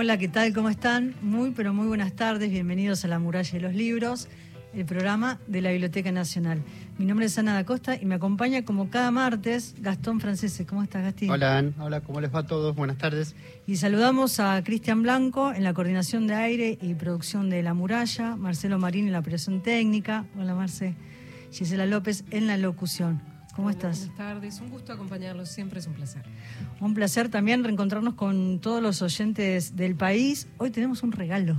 Hola, ¿qué tal? ¿Cómo están? Muy, pero muy buenas tardes. Bienvenidos a La Muralla de los Libros, el programa de la Biblioteca Nacional. Mi nombre es Ana da Costa y me acompaña como cada martes Gastón Francese. ¿Cómo estás, Gastón? Hola, Ana. Hola, ¿cómo les va a todos? Buenas tardes. Y saludamos a Cristian Blanco en la coordinación de aire y producción de La Muralla, Marcelo Marín en la operación técnica. Hola, Marce. Gisela López en la locución. ¿Cómo estás? Buenas tardes, un gusto acompañarlos, siempre es un placer. Un placer también reencontrarnos con todos los oyentes del país. Hoy tenemos un regalo.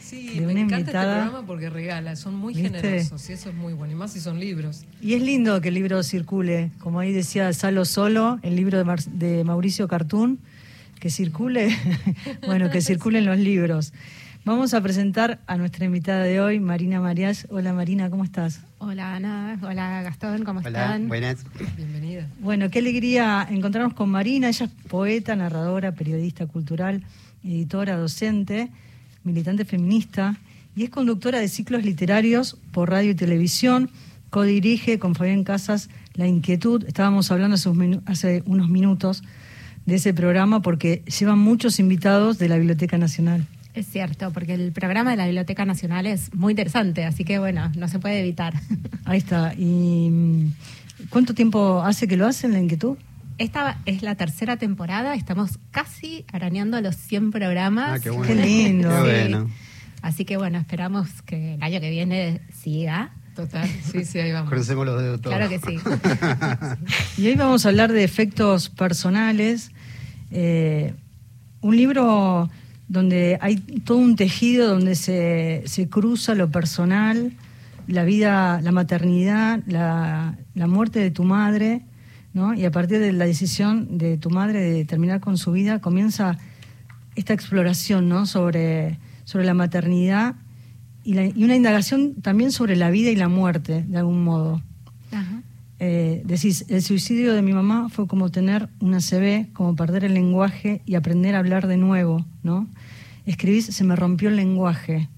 Sí, me encanta este programa porque regala, son muy generosos y eso es muy bueno, y más si son libros. Y es lindo que el libro circule, como ahí decía Salo Solo, el libro de, de Mauricio Cartún, que circule, bueno, que circulen los libros. Vamos a presentar a nuestra invitada de hoy, Marina Marias. Hola Marina, ¿cómo estás? Hola Ana, hola Gastón, ¿cómo están? Buenas. Bienvenida. Bueno, qué alegría encontrarnos con Marina. Ella es poeta, narradora, periodista cultural, editora, docente, militante feminista y es conductora de ciclos literarios por radio y televisión. Codirige con Fabián Casas La Inquietud. Estábamos hablando hace unos minutos de ese programa porque llevan muchos invitados de la Biblioteca Nacional. Es cierto, porque el programa de la Biblioteca Nacional es muy interesante, así que bueno, no se puede evitar. Ahí está. ¿Y mm, cuánto tiempo hace que lo hacen la inquietud? Esta es la tercera temporada, estamos casi arañando los 100 programas. Ah, qué, bueno. Qué lindo. Qué bueno. Así que bueno, esperamos que el año que viene siga. Total, sí, sí, ahí vamos. Crucemos los dedos todos. Claro que sí. Y hoy vamos a hablar de efectos personales. Eh, un libro donde hay todo un tejido donde se, se cruza lo personal, la vida, la maternidad, la, la, muerte de tu madre, ¿no? Y a partir de la decisión de tu madre de terminar con su vida, comienza esta exploración, ¿no? Sobre, sobre la maternidad y, la, y una indagación también sobre la vida y la muerte, de algún modo. Ajá. Eh, decís, el suicidio de mi mamá fue como tener una CB, como perder el lenguaje y aprender a hablar de nuevo, ¿no? Escribís, se me rompió el lenguaje.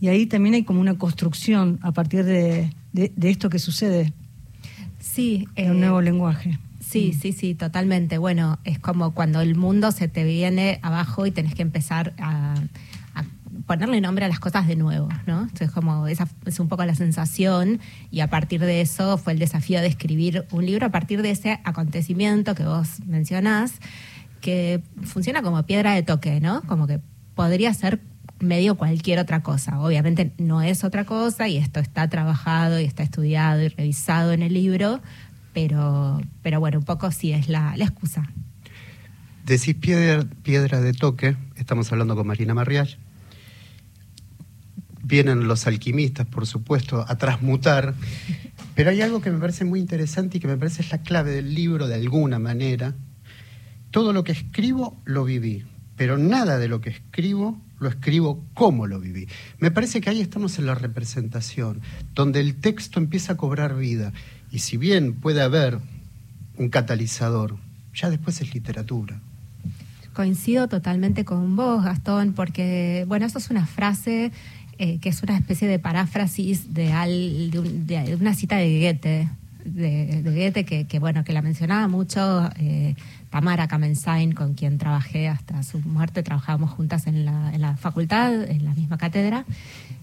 Y ahí también hay como una construcción a partir de, de, de esto que sucede. Sí. Un eh, nuevo lenguaje. Sí, sí, sí, totalmente. Bueno, es como cuando el mundo se te viene abajo y tenés que empezar a ponerle nombre a las cosas de nuevo, ¿no? Entonces, como esa es un poco la sensación y a partir de eso fue el desafío de escribir un libro a partir de ese acontecimiento que vos mencionás, que funciona como piedra de toque, ¿no? Como que podría ser medio cualquier otra cosa. Obviamente no es otra cosa y esto está trabajado y está estudiado y revisado en el libro, pero, pero bueno, un poco sí es la, excusa. Decís piedra, piedra de toque, estamos hablando con Marina Marriage. Vienen los alquimistas, por supuesto, a transmutar, pero hay algo que me parece muy interesante y que me parece es la clave del libro de alguna manera. Todo lo que escribo lo viví, pero nada de lo que escribo lo escribo como lo viví. Me parece que ahí estamos en la representación, donde el texto empieza a cobrar vida. Y si bien puede haber un catalizador, ya después es literatura. Coincido totalmente con vos, Gastón, porque, bueno, eso es una frase eh, que es una especie de paráfrasis de, al, de, un, de una cita de Goethe, de, de Goethe que, bueno, que la mencionaba mucho eh, Tamara Kamensain, con quien trabajé hasta su muerte, trabajábamos juntas en la, en la facultad, en la misma cátedra,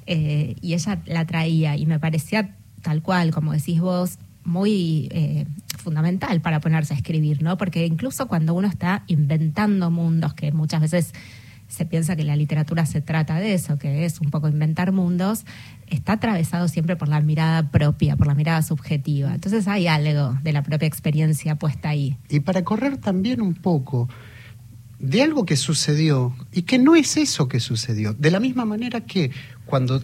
eh, y ella la traía y me parecía tal cual, como decís vos, muy eh, fundamental para ponerse a escribir, ¿no? Porque incluso cuando uno está inventando mundos, que muchas veces se piensa que la literatura se trata de eso, que es un poco inventar mundos, está atravesado siempre por la mirada propia, por la mirada subjetiva. Entonces hay algo de la propia experiencia puesta ahí. Y para correr también un poco de algo que sucedió y que no es eso que sucedió. De la misma manera que cuando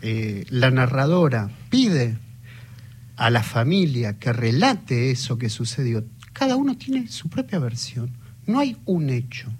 eh, la narradora pide a la familia que relate eso que sucedió, cada uno tiene su propia versión. No hay un hecho.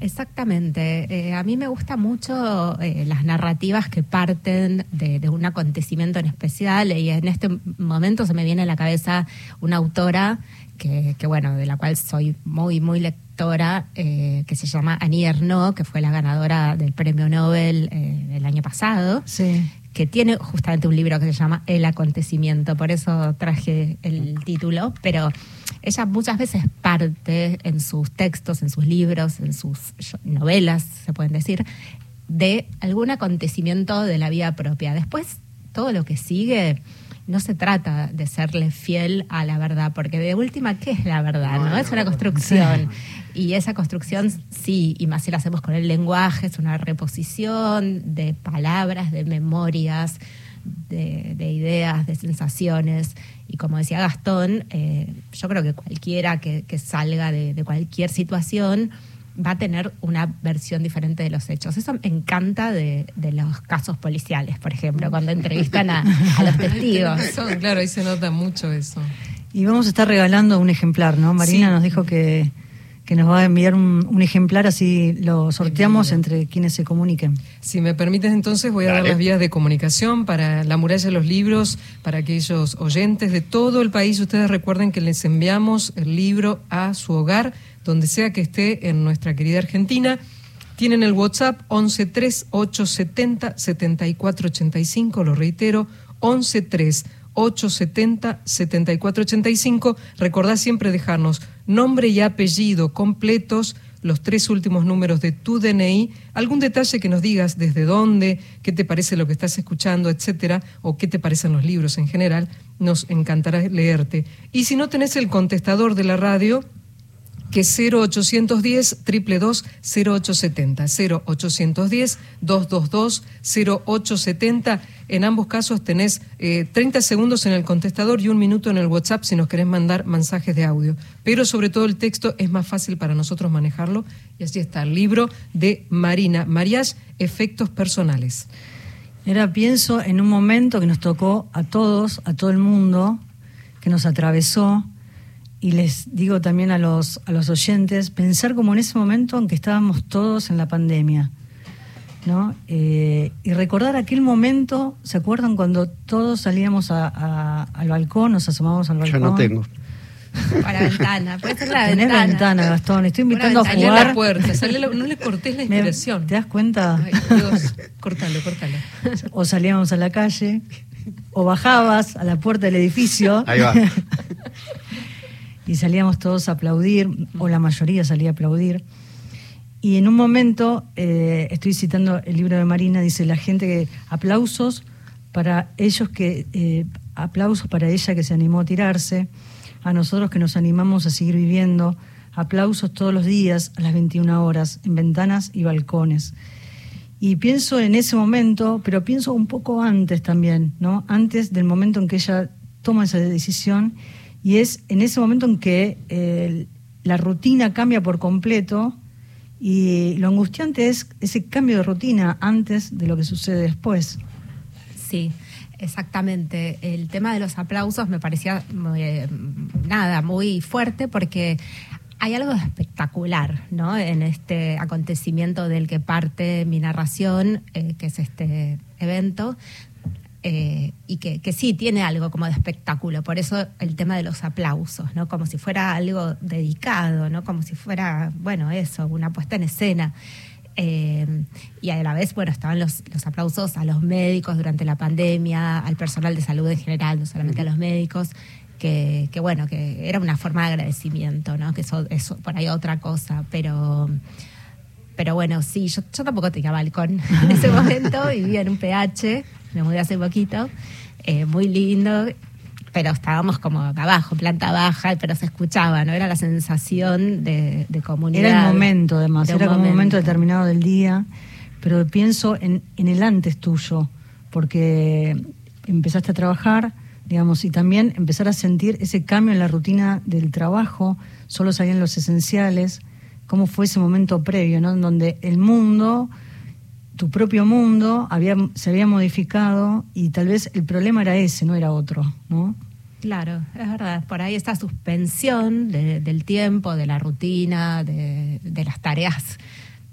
Exactamente. Eh, a mí me gusta mucho eh, las narrativas que parten de, de, un acontecimiento en especial y en este momento se me viene a la cabeza una autora que, que bueno, de la cual soy muy, muy lectora, eh, que se llama Annie Ernaux, que fue la ganadora del premio Nobel el año pasado. Sí que tiene justamente un libro que se llama El acontecimiento, por eso traje el título, pero ella muchas veces parte en sus textos, en sus libros, en sus novelas, se pueden decir, de algún acontecimiento de la vida propia. Después, todo lo que sigue no se trata de serle fiel a la verdad, porque de última, ¿qué es la verdad? ¿no? Es una construcción. Y esa construcción, sí, y más si la hacemos con el lenguaje, es una reposición de palabras, de memorias, de, ideas, de sensaciones. Y como decía Gastón, eh, yo creo que cualquiera que, salga de cualquier situación va a tener una versión diferente de los hechos. Eso me encanta de, los casos policiales, por ejemplo, cuando entrevistan a, los testigos. claro, ahí se nota mucho eso. Y vamos a estar regalando un ejemplar, ¿no? Marina nos dijo que, nos va a enviar un, ejemplar, así lo sorteamos entre quienes se comuniquen. Si me permites, entonces voy a dar las vías de comunicación para la muralla de los libros, para aquellos oyentes de todo el país. Ustedes recuerden que les enviamos el libro a su hogar donde sea que esté en nuestra querida Argentina. Tienen el WhatsApp 113870 7485, lo reitero, 113870 7485. Recordá siempre dejarnos nombre y apellido completos, los tres últimos números de tu DNI, algún detalle que nos digas desde dónde, qué te parece lo que estás escuchando, etcétera, o qué te parecen los libros en general, nos encantará leerte. Y si no tenés el contestador de la radio, que 0810 222 0870 0810 222 0870 en ambos casos tenés 30 eh, segundos en el contestador y un minuto en el WhatsApp si nos querés mandar mensajes de audio. Pero sobre todo el texto es más fácil para nosotros manejarlo. Y así está el libro de Marina Marías, Efectos Personales. Era, pienso en un momento que nos tocó a todos, a todo el mundo, que nos atravesó, y les digo también a los, a los oyentes, pensar como en ese momento en que estábamos todos en la pandemia. ¿no? Eh, y recordar aquel momento, ¿se acuerdan cuando todos salíamos al balcón, nos asomábamos al balcón? Yo no tengo. Para la ventana, puede ser la Tenés ventana. ventana, Gastón. Estoy invitando a jugar. La puerta. no le cortés la inspiración. ¿Te das cuenta? Ay, Dios. Córtalo, córtalo. O salíamos a la calle, o bajabas a la puerta del edificio. Ahí va. y salíamos todos a aplaudir, o la mayoría salía a aplaudir. Y en un momento, eh, estoy citando el libro de Marina, dice la gente que aplausos para ellos que, eh, aplausos para ella que se animó a tirarse, a nosotros que nos animamos a seguir viviendo, aplausos todos los días a las 21 horas, en ventanas y balcones. Y pienso en ese momento, pero pienso un poco antes también, ¿no? Antes del momento en que ella toma esa decisión y es en ese momento en que eh, la rutina cambia por completo y lo angustiante es ese cambio de rutina antes de lo que sucede después. Sí, exactamente. El tema de los aplausos me parecía eh, nada, muy fuerte porque hay algo espectacular ¿no? en este acontecimiento del que parte mi narración, eh, que es este evento, eh, y que, que, sí tiene algo como de espectáculo, por eso el tema de los aplausos, ¿no? Como si fuera algo dedicado, ¿no? Como si fuera, bueno, eso, una puesta en escena. Eh, y a la vez, bueno, estaban los, los, aplausos a los médicos durante la pandemia, al personal de salud en general, no solamente a los médicos, que, que bueno, que era una forma de agradecimiento, ¿no? Que eso, eso por ahí otra cosa, pero pero bueno, sí, yo, yo tampoco tenía balcón en ese momento, vivía en un PH, me mudé hace poquito, eh, muy lindo, pero estábamos como abajo, planta baja, pero se escuchaba, ¿no? Era la sensación de, comunidad. Era el momento, además, era como un momento determinado del día, pero pienso en, en el antes tuyo, porque empezaste a trabajar, digamos, y también empezar a sentir ese cambio en la rutina del trabajo, solo salían los esenciales, cómo fue ese momento previo, ¿no? En donde el mundo, tu propio mundo, había, se había modificado y tal vez el problema era ese, no era otro, ¿no? Claro, es verdad. Por ahí esta suspensión del tiempo, de la rutina, de, de, las tareas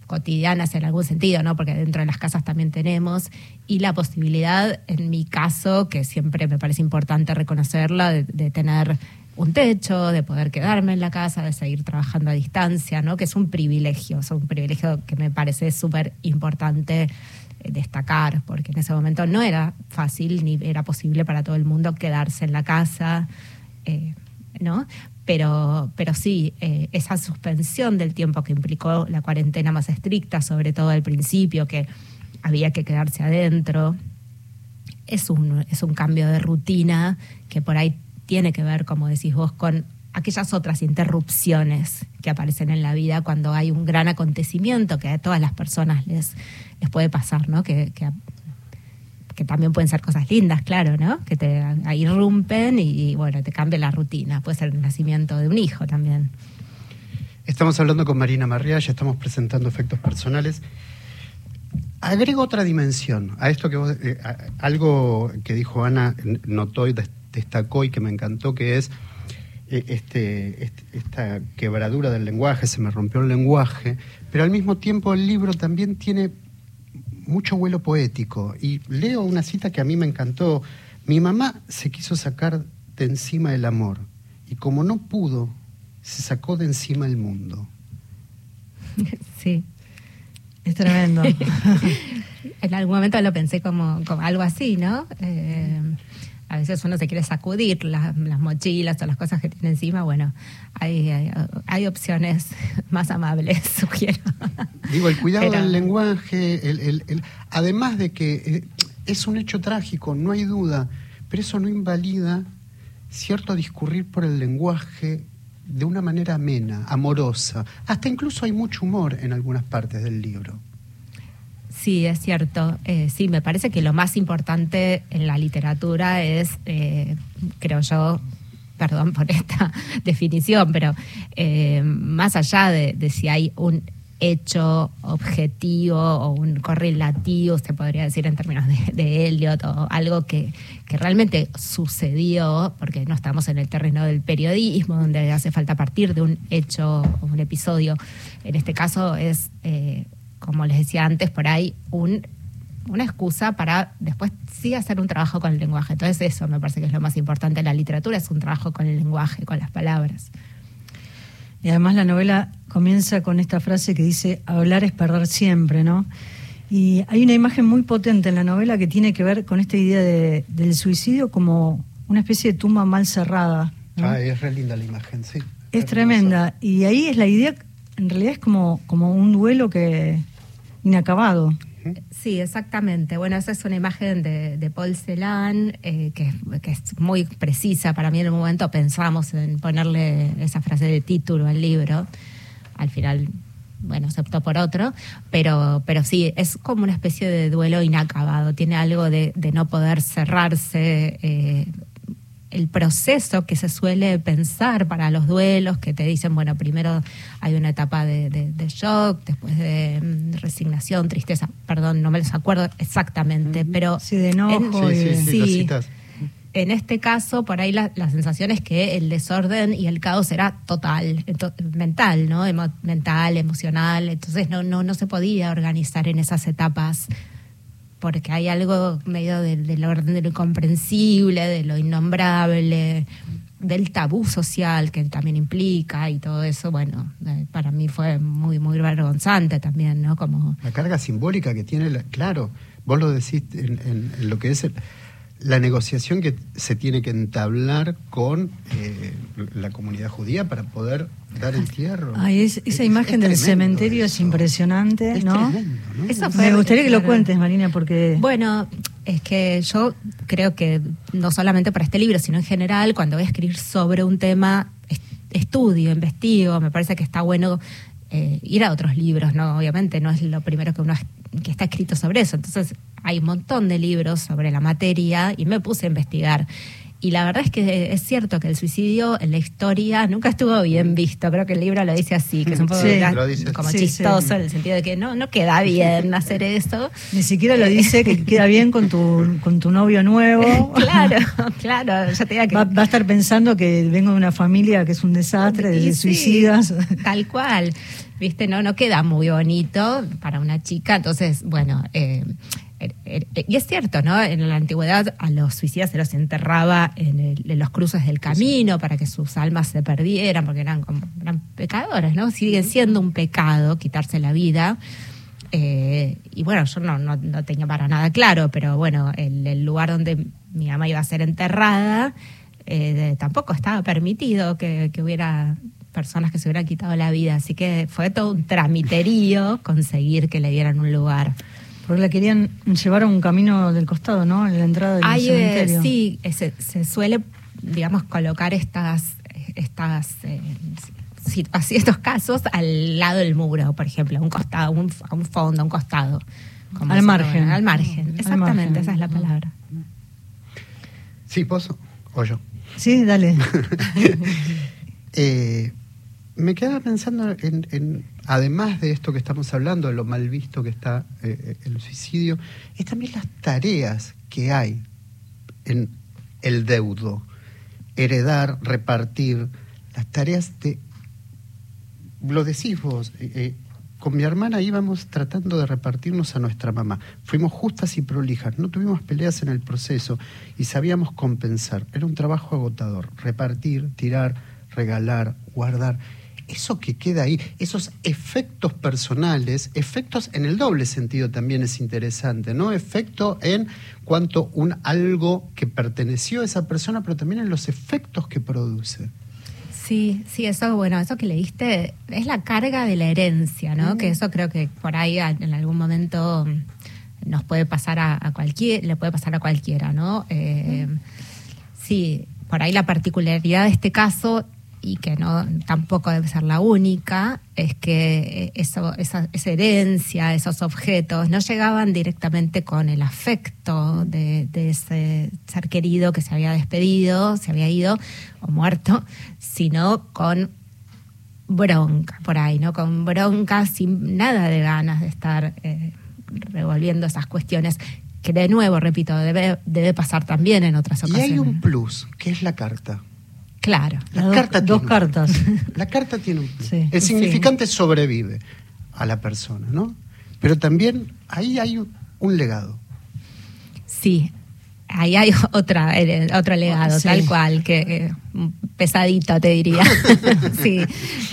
cotidianas en algún sentido, ¿no? Porque dentro de las casas también tenemos y la posibilidad, en mi caso, que siempre me parece importante reconocerla, de, de tener un techo, de poder quedarme en la casa, de seguir trabajando a distancia, ¿no? Que es un privilegio, es un privilegio que me parece súper importante destacar, porque en ese momento no era fácil ni era posible para todo el mundo quedarse en la casa, eh, ¿no? Pero, pero sí, eh, esa suspensión del tiempo que implicó la cuarentena más estricta, sobre todo al principio, que había que quedarse adentro, es un, es un cambio de rutina que por ahí tiene que ver, como decís vos, con aquellas otras interrupciones que aparecen en la vida cuando hay un gran acontecimiento que a todas las personas les, les puede pasar, ¿no? Que, que, también pueden ser cosas lindas, claro, ¿no? Que te irrumpen y, bueno, te cambia la rutina. Puede ser el nacimiento de un hijo también. Estamos hablando con Marina Marría, ya estamos presentando efectos personales. Agrego otra dimensión a esto que vos, eh, algo que dijo Ana, notó y destacó y que me encantó, que es eh, este, este, esta quebradura del lenguaje, se me rompió el lenguaje, pero al mismo tiempo el libro también tiene mucho vuelo poético. Y leo una cita que a mí me encantó. Mi mamá se quiso sacar de encima el amor y como no pudo, se sacó de encima el mundo. Sí. Es tremendo. en algún momento lo pensé como, como algo así, ¿no? Eh, a veces uno se quiere sacudir las, mochilas o las cosas que tiene encima, bueno, hay, hay, opciones más amables, sugiero. Digo, el cuidado del lenguaje, el, además de que eh, es un hecho trágico, no hay duda, pero eso no invalida cierto discurrir por el lenguaje de una manera amena, amorosa. Hasta incluso hay mucho humor en algunas partes del libro. Sí, es cierto. Eh, sí, me parece que lo más importante en la literatura es, eh, creo yo, perdón por esta definición, pero eh, más allá de, si hay un hecho objetivo o un correlativo, se podría decir en términos de, de Eliot, o algo que, que, realmente sucedió, porque no estamos en el terreno del periodismo, donde hace falta partir de un hecho o un episodio. En este caso es como les decía antes, por ahí un, una excusa para después sí hacer un trabajo con el lenguaje. Entonces eso me parece que es lo más importante en la literatura, es un trabajo con el lenguaje, con las palabras. Y además la novela comienza con esta frase que dice, hablar es perder siempre, ¿no? Y hay una imagen muy potente en la novela que tiene que ver con esta idea de, del suicidio como una especie de tumba mal cerrada. Ah, es re linda la imagen, sí. Es tremenda. Y ahí es la idea, en realidad es como, como un duelo que, inacabado. Sí, exactamente. Bueno, esa es una imagen de, Paul Celan eh, que, es muy precisa. Para mí en un momento pensamos en ponerle esa frase de título al libro. Al final, bueno, se por otro. Pero, pero sí, es como una especie de duelo inacabado. Tiene algo de, no poder cerrarse. Eh, el proceso que se suele pensar para los duelos, que te dicen, bueno, primero hay una etapa de, shock, después de mm, resignación, tristeza, perdón, no me los acuerdo exactamente, pero... Sí, de enojo. sí, en este caso, por ahí la, sensación es que el desorden y el caos era total, mental, ¿no? mental, emocional, entonces no, no, no se podía organizar en esas etapas porque hay algo medio del, orden de lo incomprensible, de lo innombrable, del tabú social que también implica y todo eso, bueno, eh, para mí fue muy, muy vergonzante también, ¿no? Como... La carga simbólica que tiene, claro, vos lo decís en, lo que es la negociación que se tiene que entablar con eh, la comunidad judía para poder dar entierro. Ay, esa imagen del cementerio es impresionante, ¿no? Me gustaría que lo cuentes, Marina, porque... Bueno, es que yo creo que no solamente para este libro, sino en general, cuando voy a escribir sobre un tema, estudio, investigo, me parece que está bueno eh, ir a otros libros, ¿no? Obviamente no es lo primero que uno que está escrito sobre eso. Entonces hay un montón de libros sobre la materia y me puse a investigar. Y la verdad es que es cierto que el suicidio en la historia nunca estuvo bien visto. Creo que el libro lo dice así, que es un poco como chistoso en el sentido de que no, no queda bien hacer eso. Ni siquiera lo dice que queda bien con tu, con tu novio nuevo. claro, claro. Ya te que... va, a estar pensando que vengo de una familia que es un desastre, de suicidas. Tal cual. ¿Viste? No, no queda muy bonito para una chica. Entonces, bueno, eh, y es cierto, ¿no? En la antigüedad a los suicidas se los enterraba en, los cruces del camino para que sus almas se perdieran, porque eran, como, eran pecadores, ¿no? Sigue siendo un pecado quitarse la vida. Eh, y bueno, yo no, no, no, tenía para nada claro, pero bueno, el, el lugar donde mi mamá iba a ser enterrada eh, tampoco estaba permitido que, que, hubiera personas que se hubieran quitado la vida. Así que fue todo un tramiterío conseguir que le dieran un lugar. Porque la querían llevar a un camino del costado, ¿no? En la entrada del Ay, cementerio. Eh, sí, se, se, suele, digamos, colocar estas, estas eh, así estos casos al lado del muro, por ejemplo, a un costado, un, a un fondo, a un costado. al margen. Al margen, exactamente, al margen. esa es la palabra. Sí, vos o yo. Sí, dale. eh, me quedaba pensando en, en, además de esto que estamos hablando, de lo mal visto que está eh, el suicidio, es también las tareas que hay en el deudo. Heredar, repartir, las tareas de... Lo decís vos, eh, con mi hermana íbamos tratando de repartirnos a nuestra mamá. Fuimos justas y prolijas, no tuvimos peleas en el proceso y sabíamos compensar. Era un trabajo agotador, repartir, tirar, regalar, guardar. Eso que queda ahí, esos efectos personales, efectos en el doble sentido también es interesante, ¿no? Efecto en cuanto un algo que perteneció a esa persona, pero también en los efectos que produce. Sí, sí, eso, bueno, eso que leíste es la carga de la herencia, ¿no? Mm. Que eso creo que por ahí en algún momento nos puede pasar a, a cualquier, le puede pasar a cualquiera, ¿no? Eh, mm. Sí, por ahí la particularidad de este caso y que no tampoco debe ser la única, es que eso, esa, esa, herencia, esos objetos, no llegaban directamente con el afecto de, de, ese ser querido que se había despedido, se había ido o muerto, sino con bronca por ahí, ¿no? Con bronca, sin nada de ganas de estar eh, revolviendo esas cuestiones que de nuevo, repito, debe, debe pasar también en otras ocasiones. Y hay un plus, que es la carta. Claro. La carta dos tiene cartas. La carta tiene un sí, El significante sí. sobrevive a la persona, ¿no? Pero también ahí hay un, un legado. Sí, ahí hay otra, otro legado, sí. tal cual, que eh, pesadito te diría. sí,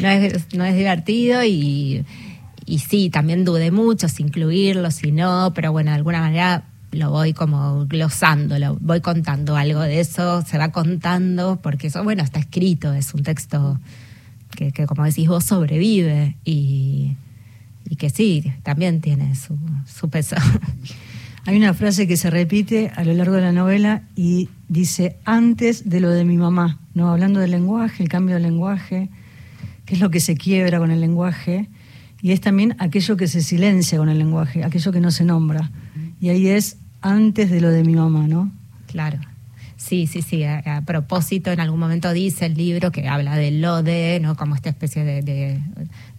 no es, no es divertido y, y sí, también dudé mucho si incluirlo, si no, pero bueno, de alguna manera lo voy como glosando, lo voy contando algo de eso, se va contando, porque eso, bueno, está escrito, es un texto que, como decís vos, sobrevive y, y, que sí, también tiene su, su peso. Hay una frase que se repite a lo largo de la novela y dice, antes de lo de mi mamá, ¿no? Hablando del lenguaje, el cambio del lenguaje, qué es lo que se quiebra con el lenguaje, y es también aquello que se silencia con el lenguaje, aquello que no se nombra. Y ahí es antes de lo de mi mamá, ¿no? Claro. Sí, sí, sí. A, propósito, en algún momento dice el libro que habla de lo de, ¿no? Como esta especie de,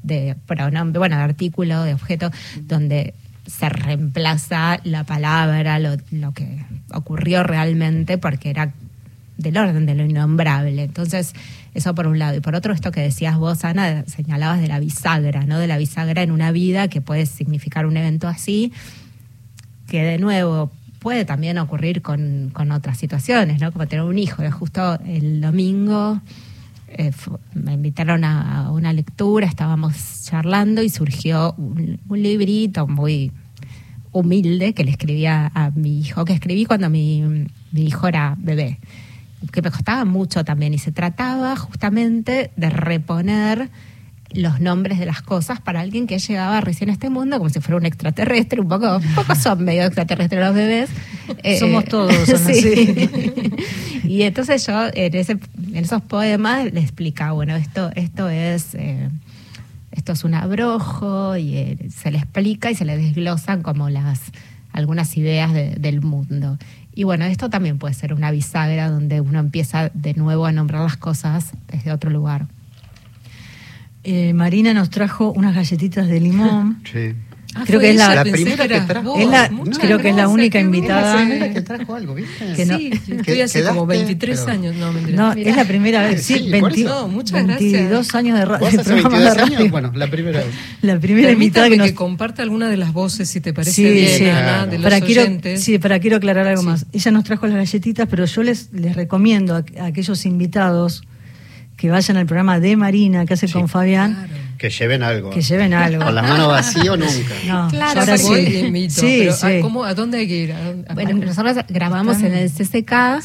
de, pronombre, bueno, de artículo, de objeto, donde se reemplaza la palabra, lo que ocurrió realmente, porque era del orden de lo innombrable. Entonces, eso por un lado. Y por otro, esto que decías vos, Ana, señalabas de la bisagra, ¿no? De la bisagra en una vida que puede significar un evento así que de nuevo puede también ocurrir con, con, otras situaciones, ¿no? Como tener un hijo. Justo el domingo eh, me invitaron a, una lectura, estábamos charlando y surgió un, un, librito muy humilde que le escribía a mi hijo, que escribí cuando mi, mi hijo era bebé, que me costaba mucho también y se trataba justamente de reponer los nombres de las cosas para alguien que llegaba recién a este mundo como si fuera un extraterrestre, un poco, un poco son medio extraterrestres los bebés. Somos eh, todos, son sí. y entonces yo en, ese, en esos poemas le explicaba, bueno, esto, esto es... Eh, esto es un abrojo y eh, se le explica y se le desglosan como las algunas ideas de, del mundo. Y bueno, esto también puede ser una bisagra donde uno empieza de nuevo a nombrar las cosas desde otro lugar. Eh, Marina nos trajo unas galletitas de limón. Sí. Ah, creo que es la, la primera que trajo. Es la, creo gracias, que es la única invitada. Es la primera que trajo algo, ¿viste? Que no, sí, estoy hace quedaste, como 23 pero... años. No, no es la primera vez. Sí, sí 20, no, muchas 22 gracias. años de, ra ¿Vos de programa 22 de radio. años? Bueno, la primera vez. La primera invitada que nos... que comparte alguna de las voces, si te parece sí, bien, sí. Ana, Claro. de los para quiero, sí, para quiero aclarar algo Sí. más. Ella nos trajo las galletitas, pero yo les, les recomiendo a, a aquellos invitados que vayan al programa de Marina que hace Sí. con Fabián, Claro. Que lleven algo. Que lleven algo. Con las manos vacías nunca. No, Claro, ahora porque- Voy sí. invito, Sí, pero, sí. ¿a, cómo- a dónde hay que ir? ¿A Bueno, nosotros grabamos en el CCK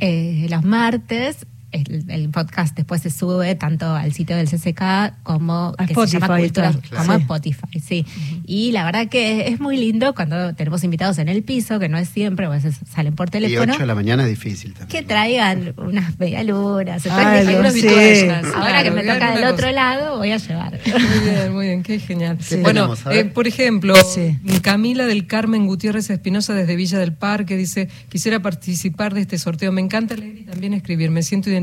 eh, los martes. El, el podcast después se sube tanto al sitio del CCK como A que se llama Spotify, Cultura, claro. como Sí. Spotify, sí. Y la verdad que es muy lindo cuando tenemos invitados en el piso, que no es siempre, a veces salen por Y teléfono, 8 de la mañana es difícil también. que traigan unas medialunas. Dije, Algunas sí. ahora claro, que me toca del otro lado, voy a llevar. Muy bien, muy bien, qué genial. Sí. Bueno, eh, por ejemplo, Sí. Camila del Carmen Gutiérrez Espinosa desde Villa del Parque dice, quisiera participar de este sorteo. Me encanta leer y también escribir. Me siento identificada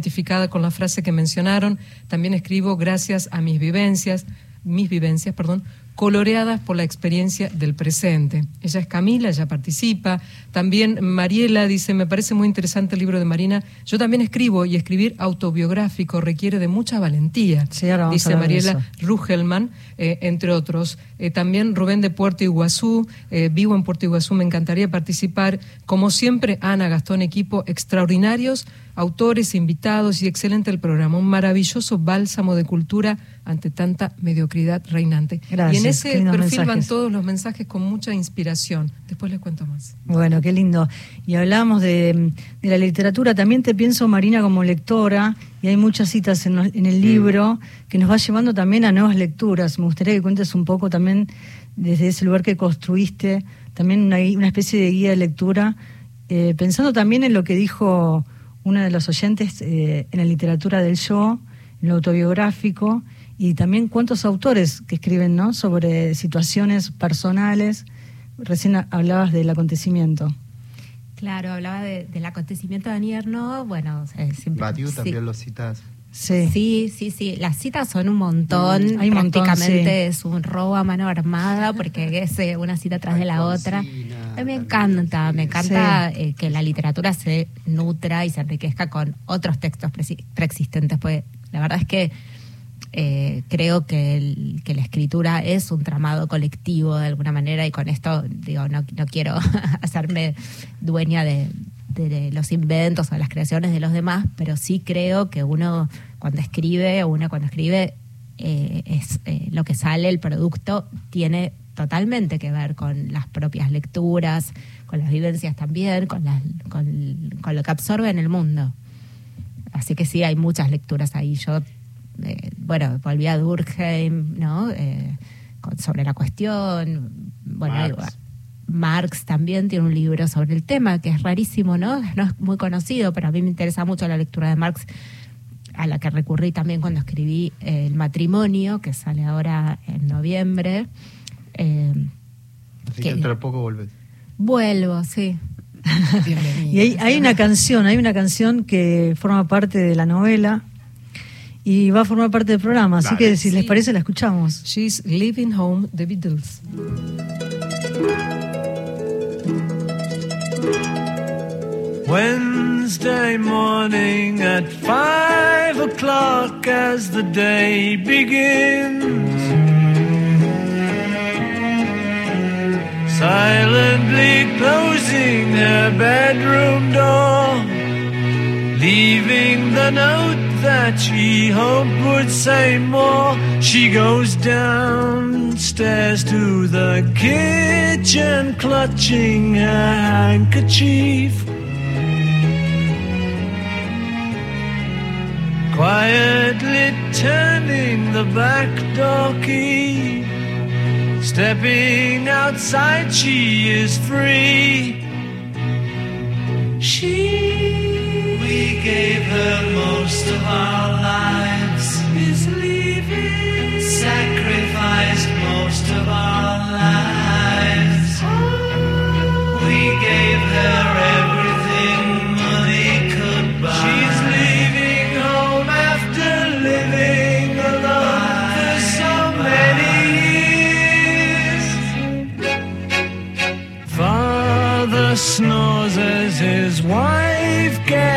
con la frase que mencionaron. También escribo gracias a mis vivencias, mis vivencias, perdón, coloreadas por la experiencia del presente. Ella es Camila, ella participa. También Mariela dice, me parece muy interesante el libro de Marina. Yo también escribo y escribir autobiográfico requiere de mucha valentía. Sí, ahora vamos a dice Mariela. Rugelman, eh, entre otros. Eh, también Rubén de Puerto Iguazú, eh, vivo en Puerto Iguazú, me encantaría participar. Como siempre, Ana, Gastón, equipo extraordinarios, autores, invitados y excelente el programa. Un maravilloso bálsamo de cultura ante tanta mediocridad reinante. Gracias, y en ese perfil van todos los mensajes con mucha inspiración. Después les cuento más. Bueno, qué lindo. Y hablábamos de, de la literatura. También te pienso, Marina, como lectora, y hay muchas citas en, el libro que nos va llevando también a nuevas lecturas. Me gustaría que cuentes un poco también desde ese lugar que construiste, también una especie de guía de lectura, eh, pensando también en lo que dijo uno de los oyentes eh, en la literatura del yo, en lo autobiográfico, y también cuántos autores que escriben ¿no? sobre situaciones personales. Recién hablabas del acontecimiento. Claro, hablaba de- del acontecimiento de Anierno, bueno, eh, siempre- Badiou sí. también lo citas. Sí. Sí, sí, sí. Las citas son un montón. Mm, hay un montón, Prácticamente sí. es un robo a mano armada porque es eh, una cita tras de la otra. Me encanta, sí. me encanta eh, que la literatura se nutra y se enriquezca con otros textos preexistentes. Pues la verdad es que eh, creo que, el- que la escritura es un tramado colectivo de alguna manera y con esto digo no, no quiero hacerme dueña de, de los inventos o de las creaciones de los demás, pero sí creo que uno cuando escribe, uno cuando escribe eh, es eh, lo que sale, el producto tiene totalmente que ver con las propias lecturas, con las vivencias también, con, las- con, con lo que absorbe en el mundo. Así que sí, hay muchas lecturas ahí. Yo, eh, bueno, volví a Durkheim, ¿no? Eh, con- sobre la cuestión. Bueno, Marx. también tiene un libro sobre el tema, que es rarísimo, ¿no? No es muy conocido, pero a mí me interesa mucho la lectura de Marx, a la que recurrí también cuando escribí eh, El matrimonio, que sale ahora en noviembre. Eh, Así que dentro de poco volvés. vuelvo, sí. Bienvenida. Y hay, hay una canción, hay una canción que forma parte de la novela y va a formar parte del programa, así que si les parece la escuchamos. She's Living Home, The Beatles. Wednesday morning at five o'clock as the day begins. Silently closing her bedroom door, leaving the note that she hoped would say more. She goes downstairs to the kitchen, clutching her handkerchief. Quietly turning the back door key. Stepping outside, she is free. She, we gave her most of our lives, is leaving. Sacrificed most of our lives. Oh. We gave her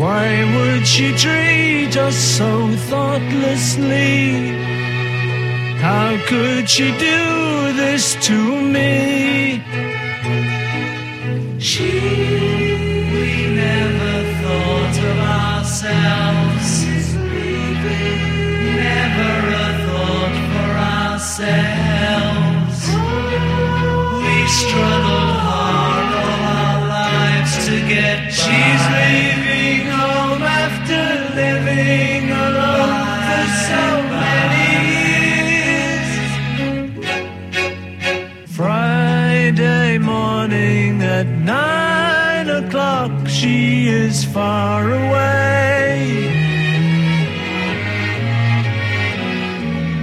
Why would she treat us so thoughtlessly? How could she do this to me? She, we never thought of ourselves. Never a thought for ourselves. We struggled hard all our lives to get. She's leaving she is far away.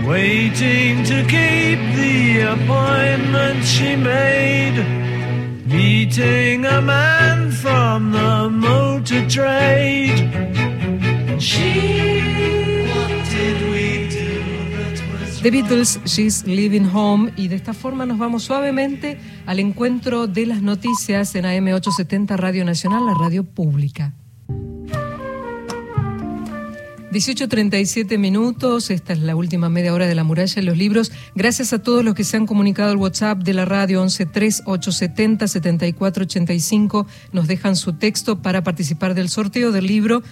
Waiting to keep the appointment she made. Meeting a man from the motor trade. She, what did we The Beatles, She's Living Home, y de esta forma nos vamos suavemente al encuentro de las noticias en AM870 Radio Nacional, la radio pública. 18.37 minutos, esta es la última media hora de la muralla en los libros. Gracias a todos los que se han comunicado al WhatsApp de la radio 113870-7485. Nos dejan su texto para participar del sorteo del libro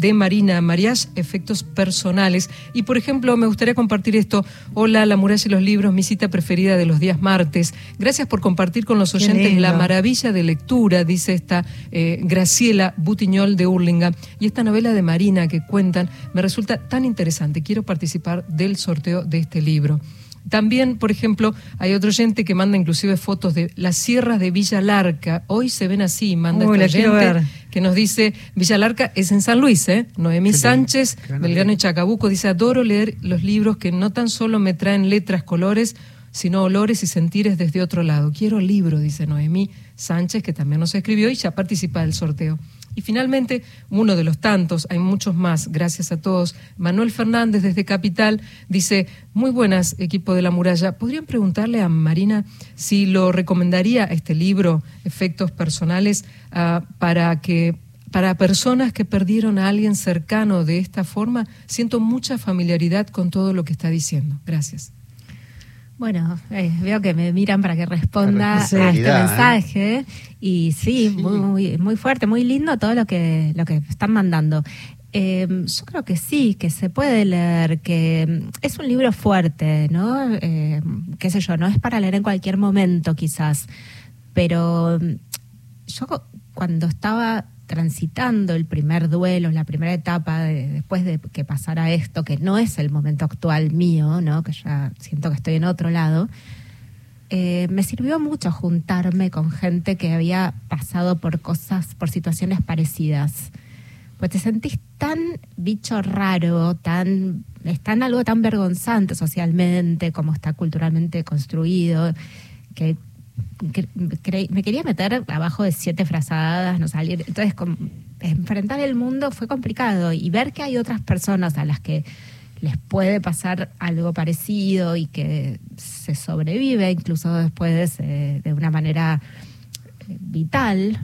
de Marina Mariach, Efectos Personales. Y, por ejemplo, me gustaría compartir esto. Hola, La Muralla y los Libros, mi cita preferida de los días martes. Gracias por compartir con los oyentes la maravilla de lectura, dice esta eh, Graciela Butiñol de Urlinga. Y esta novela de Marina que cuentan me resulta tan interesante. Quiero participar del sorteo de este libro. También, por ejemplo, hay otro oyente que manda inclusive fotos de las sierras de Villa Larca. Hoy se ven así, manda Uy, este oyente ver. que nos dice, Villa Larca es en San Luis, ¿eh? Noemí Sánchez, Belgrano y. Chacabuco, dice, adoro leer los libros que no tan solo me traen letras, colores, sino olores y sentires desde otro lado. Quiero libro, dice Noemí Sánchez, que también nos escribió y ya participa del sorteo. Y finalmente, uno de los tantos, hay muchos más, gracias a todos. Manuel Fernández desde Capital dice, muy buenas, equipo de la muralla. ¿Podrían preguntarle a Marina si lo recomendaría este libro, Efectos Personales, ah, para que para personas que perdieron a alguien cercano de esta forma? Siento mucha familiaridad con todo lo que está diciendo. Gracias. Bueno, eh, veo que me miran para que responda a este ¿eh? mensaje y sí, Sí. Muy, muy, fuerte, muy lindo todo lo que lo que están mandando. Eh, yo creo que sí, que se puede leer, que mm, es un libro fuerte, ¿no? Eh, qué sé yo, no es para leer en cualquier momento quizás, pero mm, yo cuando estaba transitando el primer duelo, la primera etapa de- después de que pasara esto, que no es el momento actual mío, ¿no? que ya siento que estoy en otro lado, eh, me sirvió mucho juntarme con gente que había pasado por cosas, por situaciones parecidas. Pues te sentís tan bicho raro, tan, está en algo tan vergonzante socialmente, como está culturalmente construido, que, me quería meter abajo de siete frazadas, no salir. Entonces, enfrentar el mundo fue complicado y ver que hay otras personas a las que les puede pasar algo parecido y que se sobrevive incluso después eh, de una manera eh, vital,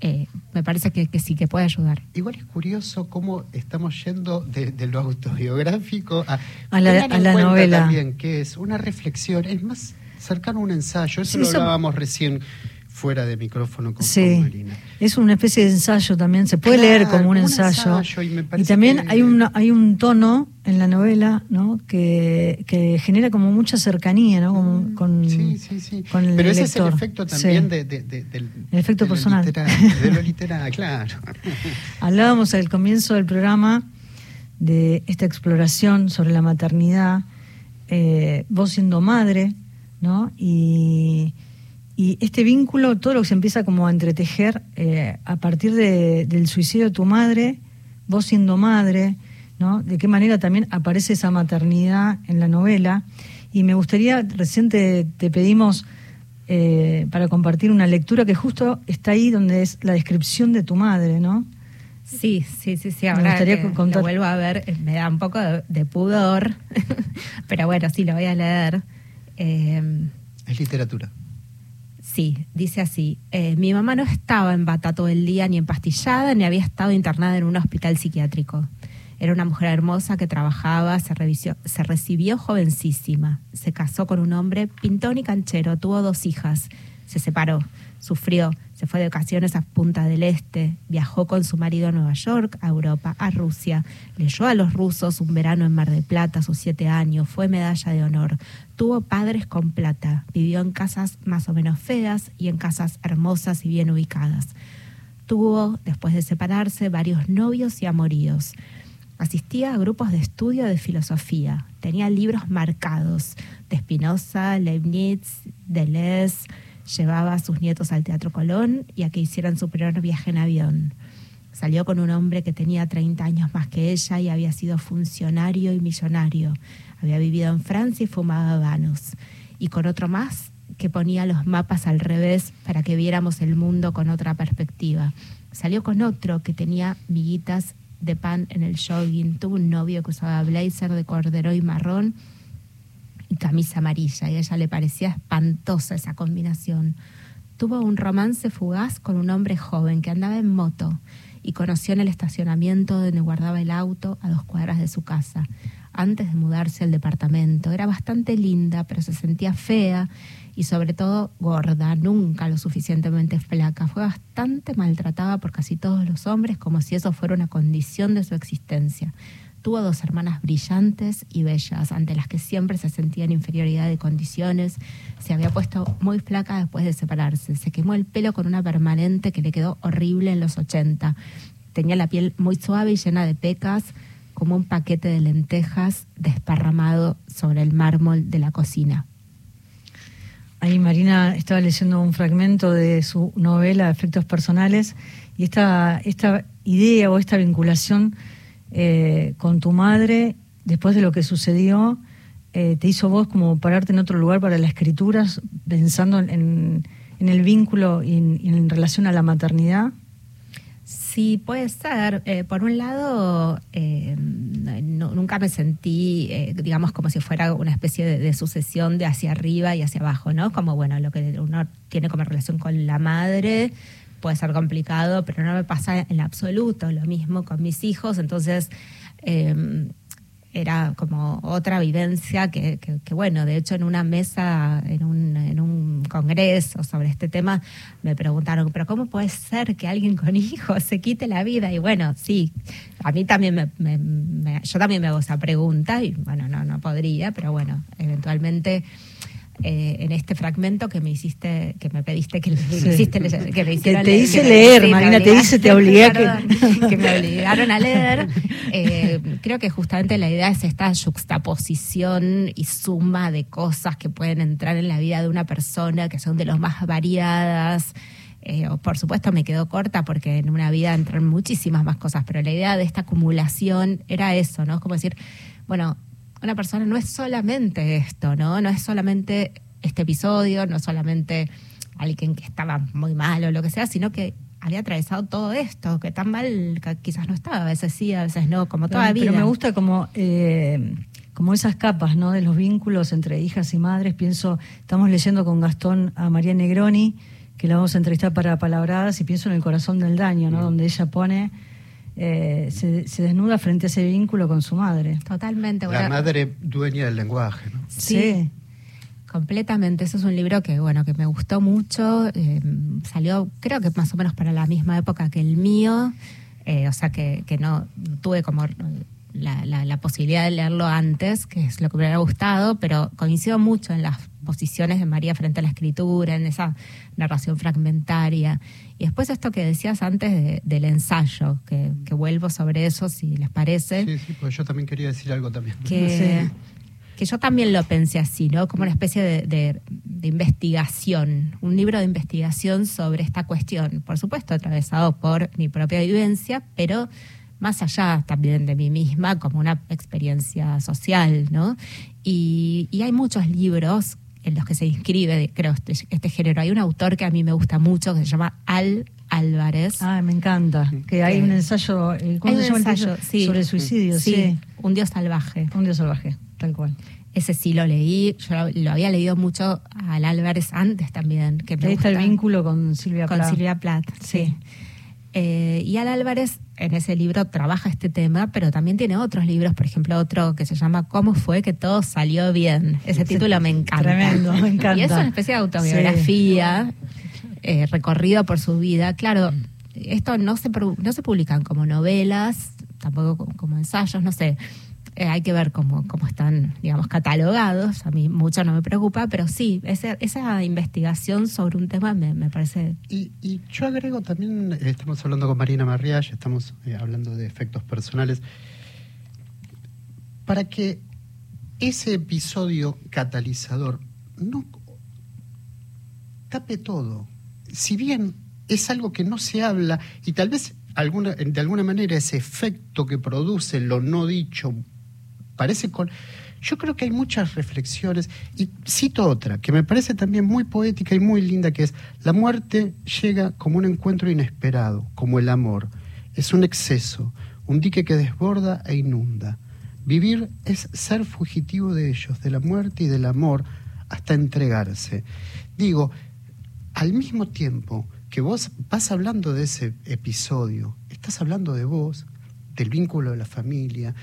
eh, me parece que, que sí que puede ayudar. Igual es curioso cómo estamos yendo de, de lo autobiográfico a, A la- a la novela. también que es una reflexión, es más cercano a un ensayo. Eso Sí, lo eso- hablábamos recién fuera de micrófono con, con Sí, Marina. es una especie de ensayo también, se puede Claro, leer como un como ensayo. ensayo, y también que- hay, una, hay un tono en la novela ¿no? que, que genera como mucha cercanía ¿no? Con, con- Mm, Sí, sí, sí. con el Pero ese es el efecto también Sí. de, de- de- del El efecto de lo personal. literario, de lo literario, claro. Hablábamos al comienzo del programa de esta exploración sobre la maternidad, eh, vos siendo madre, ¿no? Y, y este vínculo, todo lo que se empieza como a entretejer eh, a partir de- del suicidio de tu madre, vos siendo madre, ¿no? De qué manera también aparece esa maternidad en la novela. Y me gustaría, recién te, te pedimos eh, para compartir una lectura que justo está ahí donde es la descripción de tu madre, ¿no? Sí, sí, sí, sí. Me Ahora gustaría que contar- lo vuelvo a ver, eh, me da un poco de, de pudor, pero bueno, sí, lo voy a leer. Eh, Es literatura. Sí, dice así. eh, mi mamá no estaba en bata todo el día, ni empastillada, ni había estado internada en un hospital psiquiátrico. Era una mujer hermosa que trabajaba, se, revisió- se recibió jovencísima, se casó con un hombre pintón y canchero, tuvo dos hijas, se separó, sufrió, se fue de vacaciones a Punta del Este, viajó con su marido a Nueva York, a Europa, a Rusia, leyó a los rusos un verano en Mar del Plata a sus siete años, fue medalla de honor, tuvo padres con plata, vivió en casas más o menos feas y en casas hermosas y bien ubicadas. Tuvo, después de separarse, varios novios y amoríos. Asistía a grupos de estudio de filosofía. Tenía libros marcados de Spinoza, Leibniz, Deleuze. Llevaba a sus nietos al Teatro Colón y a que hicieran su primer viaje en avión. Salió con un hombre que tenía 30 años más que ella y había sido funcionario y millonario. Había vivido en Francia y fumaba habanos. Y con otro más que ponía los mapas al revés para que viéramos el mundo con otra perspectiva. Salió con otro que tenía miguitas de pan en el jogging. Tuvo un novio que usaba blazer de corderoy marrón camisa amarilla y a ella le parecía espantosa esa combinación. Tuvo un romance fugaz con un hombre joven que andaba en moto y conoció en el estacionamiento donde guardaba el auto a dos cuadras de su casa, antes de mudarse al departamento. Era bastante linda, pero se sentía fea y sobre todo gorda, nunca lo suficientemente flaca. Fue bastante maltratada por casi todos los hombres como si eso fuera una condición de su existencia. Tuvo dos hermanas brillantes y bellas, ante las que siempre se sentía en inferioridad de condiciones. Se había puesto muy flaca después de separarse. Se quemó el pelo con una permanente que le quedó horrible en los 80. Tenía la piel muy suave y llena de pecas, como un paquete de lentejas desparramado sobre el mármol de la cocina. Ahí Marina estaba leyendo un fragmento de su novela Efectos Personales y esta, esta idea o esta vinculación eh, con tu madre, después de lo que sucedió, eh, te hizo vos como pararte en otro lugar para la escritura, pensando en, el vínculo y en, relación a la maternidad. Sí, puede ser. Eh, por un lado, no- nunca me sentí, digamos, como si fuera una especie de, de sucesión de hacia arriba y hacia abajo, ¿no? Como, bueno, lo que uno tiene como relación con la madre puede ser complicado, pero no me pasa en absoluto lo mismo con mis hijos. Entonces, eh, era como otra vivencia que, que- que, bueno, de hecho en una mesa, en un, en un congreso sobre este tema, me preguntaron, pero ¿cómo puede ser que alguien con hijos se quite la vida? Y bueno, sí, a mí también me, me- me- yo también me hago esa pregunta y bueno, no, no podría, pero bueno, eventualmente... eh, en este fragmento que me hiciste, que me pediste que, Sí. me hiciste leer- que me Que hiciera te hice leer, Marina, te hice, te obligué a que- que me obligaron a leer. Eh, creo que justamente la idea es esta juxtaposición y suma de cosas que pueden entrar en la vida de una persona, que son de los más variadas. Eh, por supuesto me quedó corta porque en una vida entran muchísimas más cosas, pero la idea de esta acumulación era eso, ¿no? Es como decir, bueno, una persona no es solamente esto, ¿no? No es solamente este episodio, no es solamente alguien que estaba muy mal o lo que sea, sino que había atravesado todo esto, que tan mal que quizás no estaba, a veces sí, a veces no, como toda pero, vida. pero me gusta como, eh, como esas capas ¿no? de los vínculos entre hijas y madres. Pienso, estamos leyendo con Gastón a María Negroni, que la vamos a entrevistar para Palabradas, y pienso en el corazón del daño, ¿no? donde ella pone, eh, se, se desnuda frente a ese vínculo con su madre. Totalmente. La bueno, madre dueña del lenguaje, ¿no? Sí. Completamente, ese es un libro que bueno que me gustó mucho, eh, salió creo que más o menos para la misma época que el mío, eh, o sea que, que no tuve como la, la- la posibilidad de leerlo antes, que es lo que me hubiera gustado, pero coincido mucho en las posiciones de María frente a la escritura, en esa narración fragmentaria. Y después esto que decías antes de- del ensayo, que, que vuelvo sobre eso si les parece Sí, sí, pues yo también quería decir algo también. que, Sí. que yo también lo pensé así, ¿no? Como una especie de, de- de investigación, un libro de investigación sobre esta cuestión, por supuesto atravesado por mi propia vivencia, pero más allá también de mí misma, como una experiencia social, ¿no? Y, y hay muchos libros en los que se inscribe, creo, este, este género. Hay un autor que a mí me gusta mucho que se llama Al Álvarez. Ah, me encanta. Que hay un ensayo, eh, ¿cómo se llama el ensayo, título? sí. Sobre el suicidio, sí. Un Dios salvaje. Un dios salvaje, tal cual. Ese sí lo leí. Yo lo, lo había leído mucho al Álvarez antes también. Que me Ahí está el gusta. vínculo con Silvia con Plath. Silvia Plath, sí. Eh, y Al Álvarez en ese libro trabaja este tema, pero también tiene otros libros, por ejemplo, otro que se llama ¿Cómo fue que todo salió bien? Ese título me encanta. Tremendo, me encanta. Y es una especie de autobiografía, eh, recorrido por su vida. Claro, esto no se, no se publican como novelas, tampoco como ensayos, no sé. Eh, hay que ver cómo, cómo están, digamos, catalogados. A mí mucho no me preocupa, pero sí, esa, esa investigación sobre un tema me, me parece Y, y yo agrego también, eh, estamos hablando con Marina Marriage, estamos eh, hablando de efectos personales, para que ese episodio catalizador no tape todo. Si bien es algo que no se habla y tal vez alguna, de alguna manera ese efecto que produce lo no dicho parece con... Yo creo que hay muchas reflexiones y cito otra que me parece también muy poética y muy linda que es la muerte llega como un encuentro inesperado, como el amor. Es un exceso, un dique que desborda e inunda. Vivir es ser fugitivo de ellos, de la muerte y del amor, hasta entregarse. Digo, al mismo tiempo que vos vas hablando de ese episodio, estás hablando de vos, del vínculo de la familia,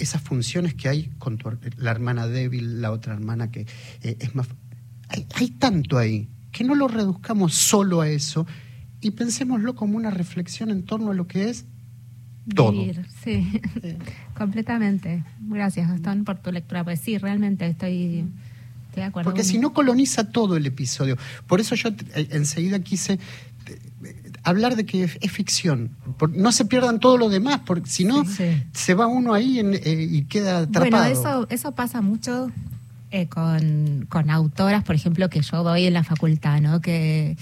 esas funciones que hay con tu, la hermana débil, la otra hermana que eh, es más... Hay, hay tanto ahí, que no lo reduzcamos solo a eso y pensémoslo como una reflexión en torno a lo que es todo. Vivir, sí, completamente. Gracias, Gastón, por tu lectura. Pues sí, realmente estoy, estoy de acuerdo. Porque si no coloniza todo el episodio. Por eso yo eh, enseguida quise hablar de que es, ficción. No se pierdan todo lo demás, porque si no, Sí, sí. se va uno ahí en- eh, y queda atrapado. Bueno, eso, eso pasa mucho eh, con, con autoras, por ejemplo, que yo doy en la facultad, ¿no? Que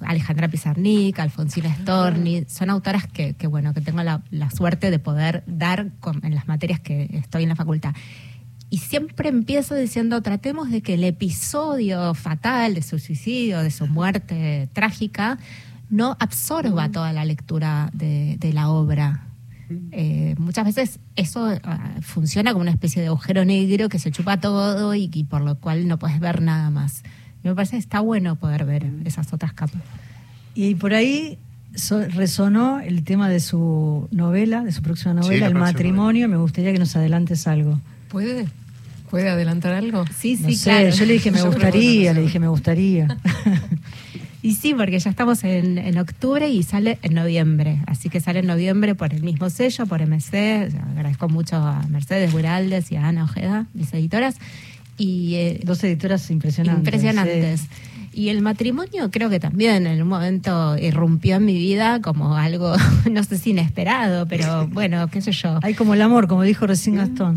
Alejandra Pizarnik, Alfonsina Storni, son autoras que, que, bueno, que tengo la, la suerte de poder dar con- en las materias que estoy en la facultad. Y siempre empiezo diciendo, tratemos de que el episodio fatal de su suicidio, de su muerte trágica, no absorba toda la lectura de, de la obra. Eh, muchas veces eso ah, funciona como una especie de agujero negro que se chupa todo y, y por lo cual no puedes ver nada más. Y me parece que está bueno poder ver esas otras capas. Y por ahí so- resonó el tema de su novela, de su próxima novela, la El próxima matrimonio. Me gustaría que nos adelantes algo. ¿Puede? ¿Puede adelantar algo? Sí, No sí, sé, claro. yo le dije me Yo gustaría, le dije me gustaría. Y sí, porque ya estamos en, en octubre y sale en noviembre. Así que sale en noviembre por el mismo sello, por MC. Agradezco mucho a Mercedes Buraldes y a Ana Ojeda, mis editoras. Y eh, Dos editoras impresionantes. impresionantes. sí. Y el matrimonio creo que también en un momento irrumpió en mi vida como algo, no sé si inesperado, pero bueno, qué sé yo. Hay como el amor, como dijo recién Gastón.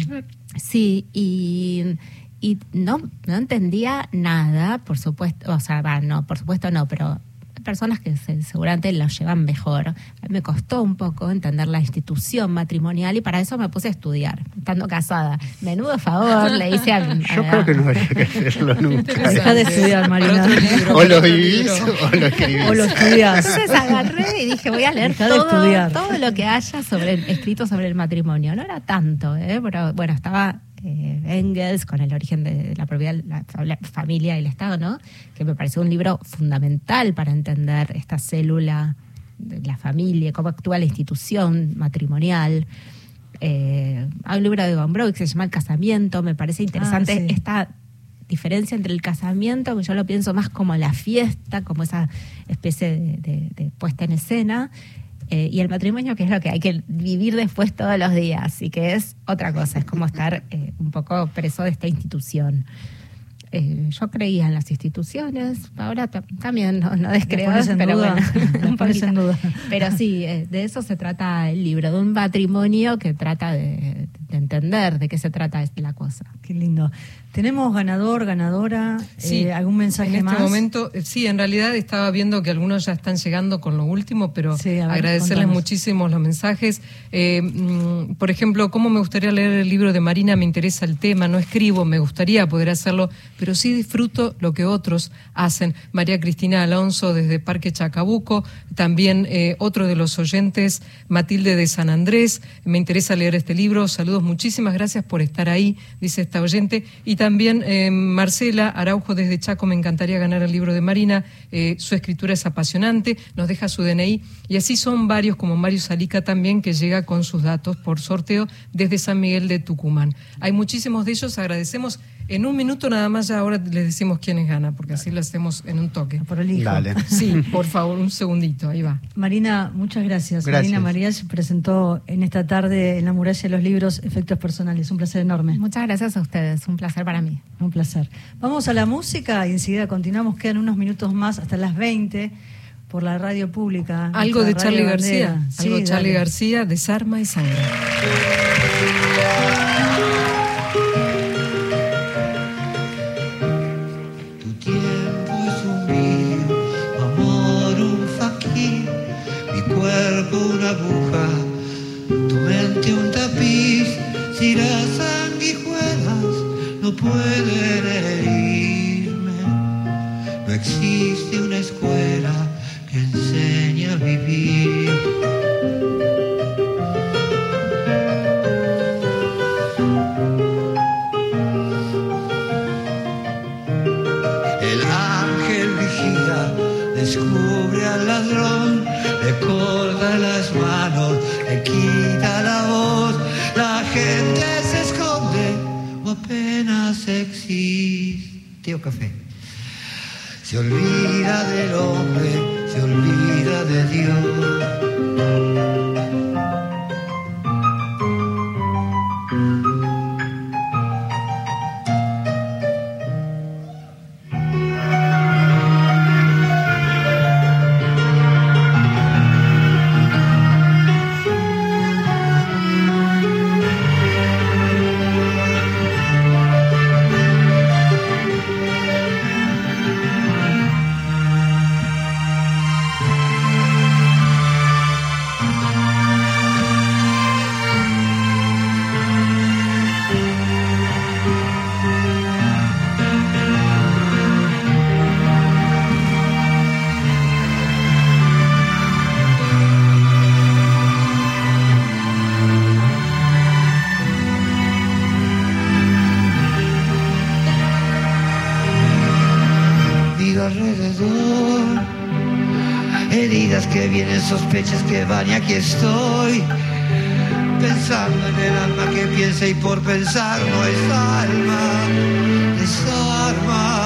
Sí, y, y no, no entendía nada, por supuesto, o sea, va, no, por supuesto no, pero hay personas que se- seguramente lo llevan mejor. A mí Me costó un poco entender la institución matrimonial y para eso me puse a estudiar, estando casada. Menudo favor le hice a... Yo a- creo que no habría que hacerlo nunca. Dejá de estudiar, Marina. Libro, O lo vivís o lo escribís. O lo estudiás. Entonces agarré y dije, voy a leer Dejá de todo, estudiar. todo lo que haya sobre el- escrito sobre el matrimonio. No era tanto, ¿eh? pero bueno, estaba eh, Engels con el origen de la propiedad, la, familia y el Estado, ¿no? Que me pareció un libro fundamental para entender esta célula de la familia, cómo actúa la institución matrimonial. Eh, hay un libro de Broek que se llama El casamiento, me parece interesante Ah, sí. esta diferencia entre el casamiento, que yo lo pienso más como la fiesta, como esa especie de, de- de puesta en escena, eh, y el matrimonio, que es lo que hay que vivir después todos los días, y que es otra cosa, es como estar eh, un poco preso de esta institución. Eh, yo creía en las instituciones, ahora ta- también no, no descreo, pero duda, bueno, un en duda. Pero sí, de eso se trata el libro, de un matrimonio que trata de entender de qué se trata la cosa. Qué lindo. ¿Tenemos ganador, ganadora? Sí, eh, ¿Algún mensaje en este más? momento, eh, sí, en realidad estaba viendo que algunos ya están llegando con lo último, pero Sí, ver, agradecerles contanos. muchísimo los mensajes. Eh, mm, por ejemplo, ¿cómo me gustaría leer el libro de Marina? Me interesa el tema, no escribo, me gustaría poder hacerlo, pero sí disfruto lo que otros hacen. María Cristina Alonso desde Parque Chacabuco, también eh, otro de los oyentes, Matilde de San Andrés, me interesa leer este libro. Saludos, muchísimas gracias por estar ahí, dice esta oyente. Y también eh, Marcela Araujo desde Chaco, me encantaría ganar el libro de Marina, eh, su escritura es apasionante, nos deja su DNI. Y así son varios, como Mario Salica también, que llega con sus datos por sorteo desde San Miguel de Tucumán. Hay muchísimos de ellos, agradecemos. En un minuto nada más, ya ahora les decimos quiénes gana, porque así lo hacemos en un toque. Prolijo. Dale. Sí, por favor, un segundito, ahí va. Marina, muchas gracias. Gracias. Marina María se presentó en esta tarde en la muralla de los libros Efectos Personales. Un placer enorme. Muchas gracias a ustedes, un placer para mí. Un placer. Vamos a la música y enseguida continuamos. Quedan unos minutos más hasta las 20 por la radio pública. Algo de Charlie García. Bandera. Algo de Sí, Charlie. García, Desarma y Sangre. Cuerpo una aguja, tu mente un tapiz, si las sanguijuelas no pueden Se olvida del hombre, se olvida de Dios. Sospechas que van y aquí estoy. Pensando en el alma que piensa y por pensar no es alma, es arma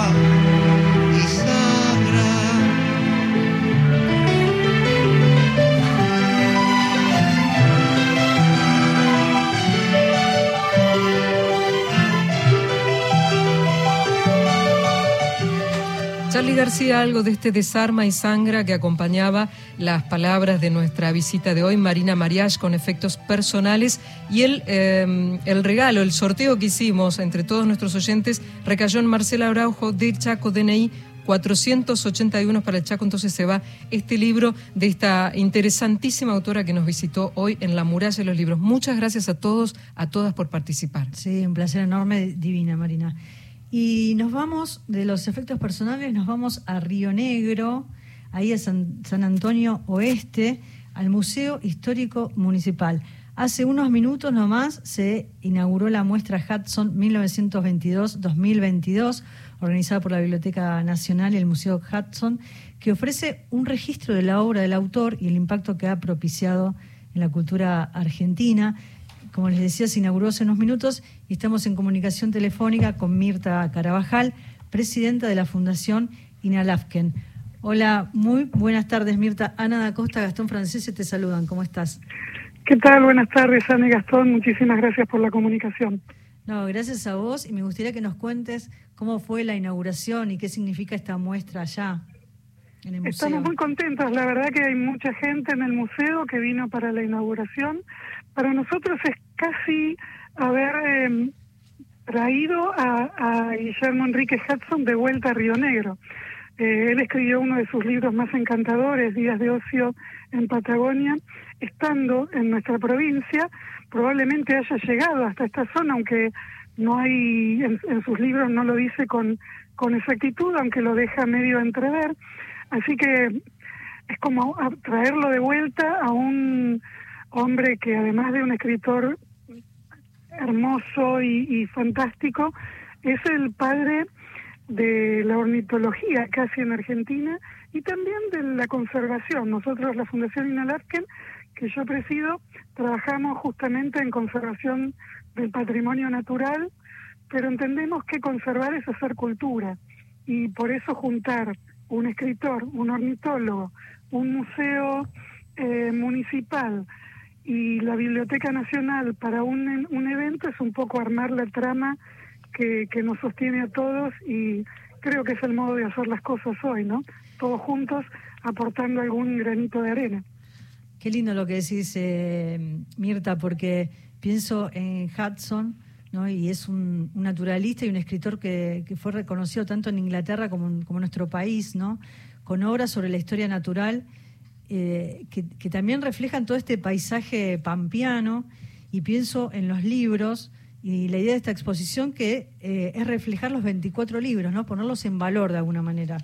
Charlie García, algo de este desarma y sangra que acompañaba las palabras de nuestra visita de hoy, Marina Mariach, con efectos personales. Y el, eh, el regalo, el sorteo que hicimos entre todos nuestros oyentes recayó en Marcela Araujo de Chaco DNI 481 para el Chaco, entonces se va este libro de esta interesantísima autora que nos visitó hoy en La Muralla de los Libros. Muchas gracias a todos, a todas por participar. Sí, un placer enorme, divina Marina. Y nos vamos de los efectos personales, nos vamos a Río Negro, ahí a San, San Antonio Oeste, al Museo Histórico Municipal. Hace unos minutos nomás se inauguró la muestra Hudson 1922-2022, organizada por la Biblioteca Nacional y el Museo Hudson, que ofrece un registro de la obra del autor y el impacto que ha propiciado en la cultura argentina. Como les decía, se inauguró hace unos minutos y estamos en comunicación telefónica con Mirta Carabajal, presidenta de la Fundación Inalafken. Hola, muy buenas tardes, Mirta. Ana da Costa, Gastón Francese te saludan. ¿Cómo estás? ¿Qué tal? Buenas tardes, Ana y Gastón. Muchísimas gracias por la comunicación. No, gracias a vos y me gustaría que nos cuentes cómo fue la inauguración y qué significa esta muestra allá en el museo. Estamos muy contentos. La verdad que hay mucha gente en el museo que vino para la inauguración. Para nosotros es casi haber eh, traído a, a, Guillermo Enrique Hudson de vuelta a Río Negro. Eh, él escribió uno de sus libros más encantadores, Días de Ocio en Patagonia, estando en nuestra provincia, probablemente haya llegado hasta esta zona, aunque no hay, en, en sus libros no lo dice con, con exactitud, aunque lo deja medio entrever. Así que es como traerlo de vuelta a un hombre que además de un escritor hermoso y, fantástico, es el padre de la ornitología casi en Argentina y también de la conservación. Nosotros, la Fundación Inalarken, que yo presido, trabajamos justamente en conservación del patrimonio natural, pero entendemos que conservar es hacer cultura y por eso juntar un escritor, un ornitólogo, un museo eh, municipal y la Biblioteca Nacional para un, un evento es un poco armar la trama que, que nos sostiene a todos y creo que es el modo de hacer las cosas hoy, ¿no? Todos juntos aportando algún granito de arena. Qué lindo lo que decís, eh, Mirta, porque pienso en Hudson, ¿no? y es un, un naturalista y un escritor que, que, fue reconocido tanto en Inglaterra como, como en nuestro país, ¿no? con obras sobre la historia natural eh, que, también reflejan todo este paisaje pampeano y pienso en los libros y la idea de esta exposición que eh, es reflejar los 24 libros, ¿no? ponerlos en valor de alguna manera.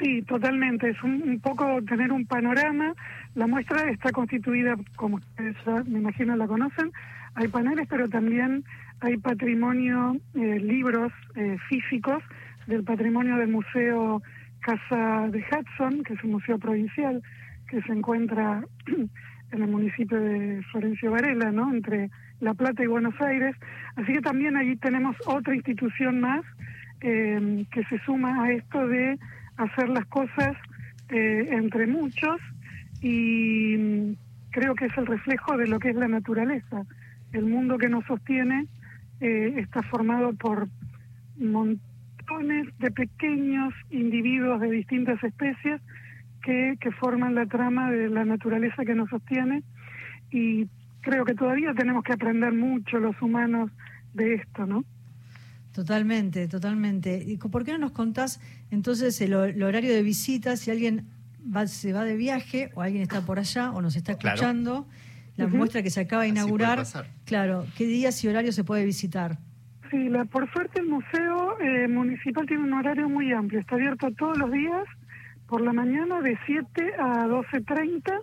Sí, totalmente. Es un, un, poco tener un panorama. La muestra está constituida, como ustedes ya me imagino la conocen, hay paneles, pero también hay patrimonio, eh, libros eh, físicos del patrimonio del Museo Casa de Hudson, que es un museo provincial que se encuentra en el municipio de Florencio Varela, ¿no? Entre La Plata y Buenos Aires. Así que también allí tenemos otra institución más eh, que se suma a esto de hacer las cosas eh, entre muchos y mm, creo que es el reflejo de lo que es la naturaleza. El mundo que nos sostiene eh, está formado por de pequeños individuos de distintas especies que, que forman la trama de la naturaleza que nos sostiene y creo que todavía tenemos que aprender mucho los humanos de esto, ¿no? Totalmente, totalmente. ¿Y por qué no nos contás entonces el, el horario de visita? Si alguien va, se va de viaje o alguien está por allá o nos está escuchando, claro. la uh -huh. muestra que se acaba de inaugurar, claro, ¿qué días y horarios se puede visitar? Sí, la, por suerte el Museo eh, Municipal tiene un horario muy amplio, está abierto todos los días, por la mañana de 7 a 12.30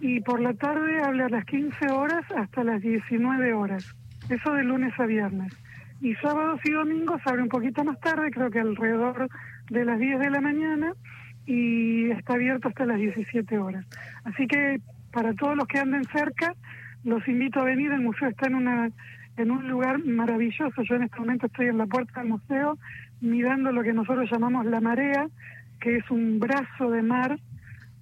y por la tarde habla a las 15 horas hasta las 19 horas, eso de lunes a viernes. Y sábados y domingos abre un poquito más tarde, creo que alrededor de las 10 de la mañana y está abierto hasta las 17 horas. Así que para todos los que anden cerca, los invito a venir, el museo está en una en un lugar maravilloso, yo en este momento estoy en la puerta del museo mirando lo que nosotros llamamos la marea, que es un brazo de mar,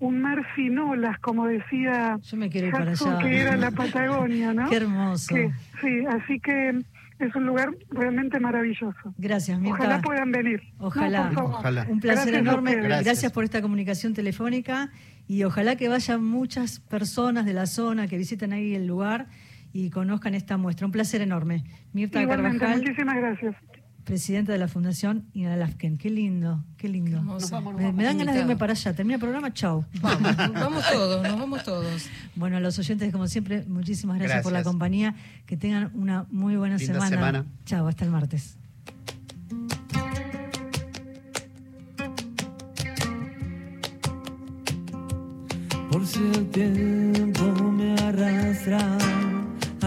un mar sin olas, como decía yo me quiero ir para allá. que era la Patagonia, ¿no? Qué hermoso. Que, sí, así que es un lugar realmente maravilloso. Gracias, Mirta. Ojalá puedan venir. Ojalá. No, ojalá. Un placer Gracias enorme. Gracias. Gracias. por esta comunicación telefónica y ojalá que vayan muchas personas de la zona que visiten ahí el lugar y conozcan esta muestra. Un placer enorme. Mirta Igualmente, Carvajal, muchísimas gracias. presidenta de la Fundación Inalafken. Qué lindo, qué lindo. Qué hermoso. me, me, dan ganas de irme para allá. Termina el programa, chao. Vamos, vamos todos, nos vamos todos. Bueno, a los oyentes, como siempre, muchísimas gracias, Gracias. por la compañía. Que tengan una muy buena Linda semana. semana. Chao, hasta el martes. Por si el tiempo me arrastra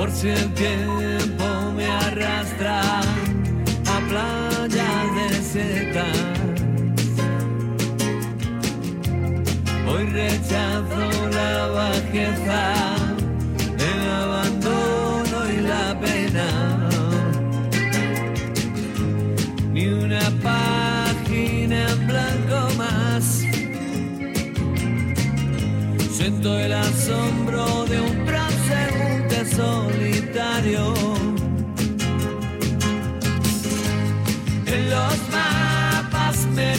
Por si el tiempo me arrastra a playas desiertas, hoy rechazo la bajeza, el abandono y la pena. Ni una página en blanco más. Siento el asombro de un solitario. En los mapas me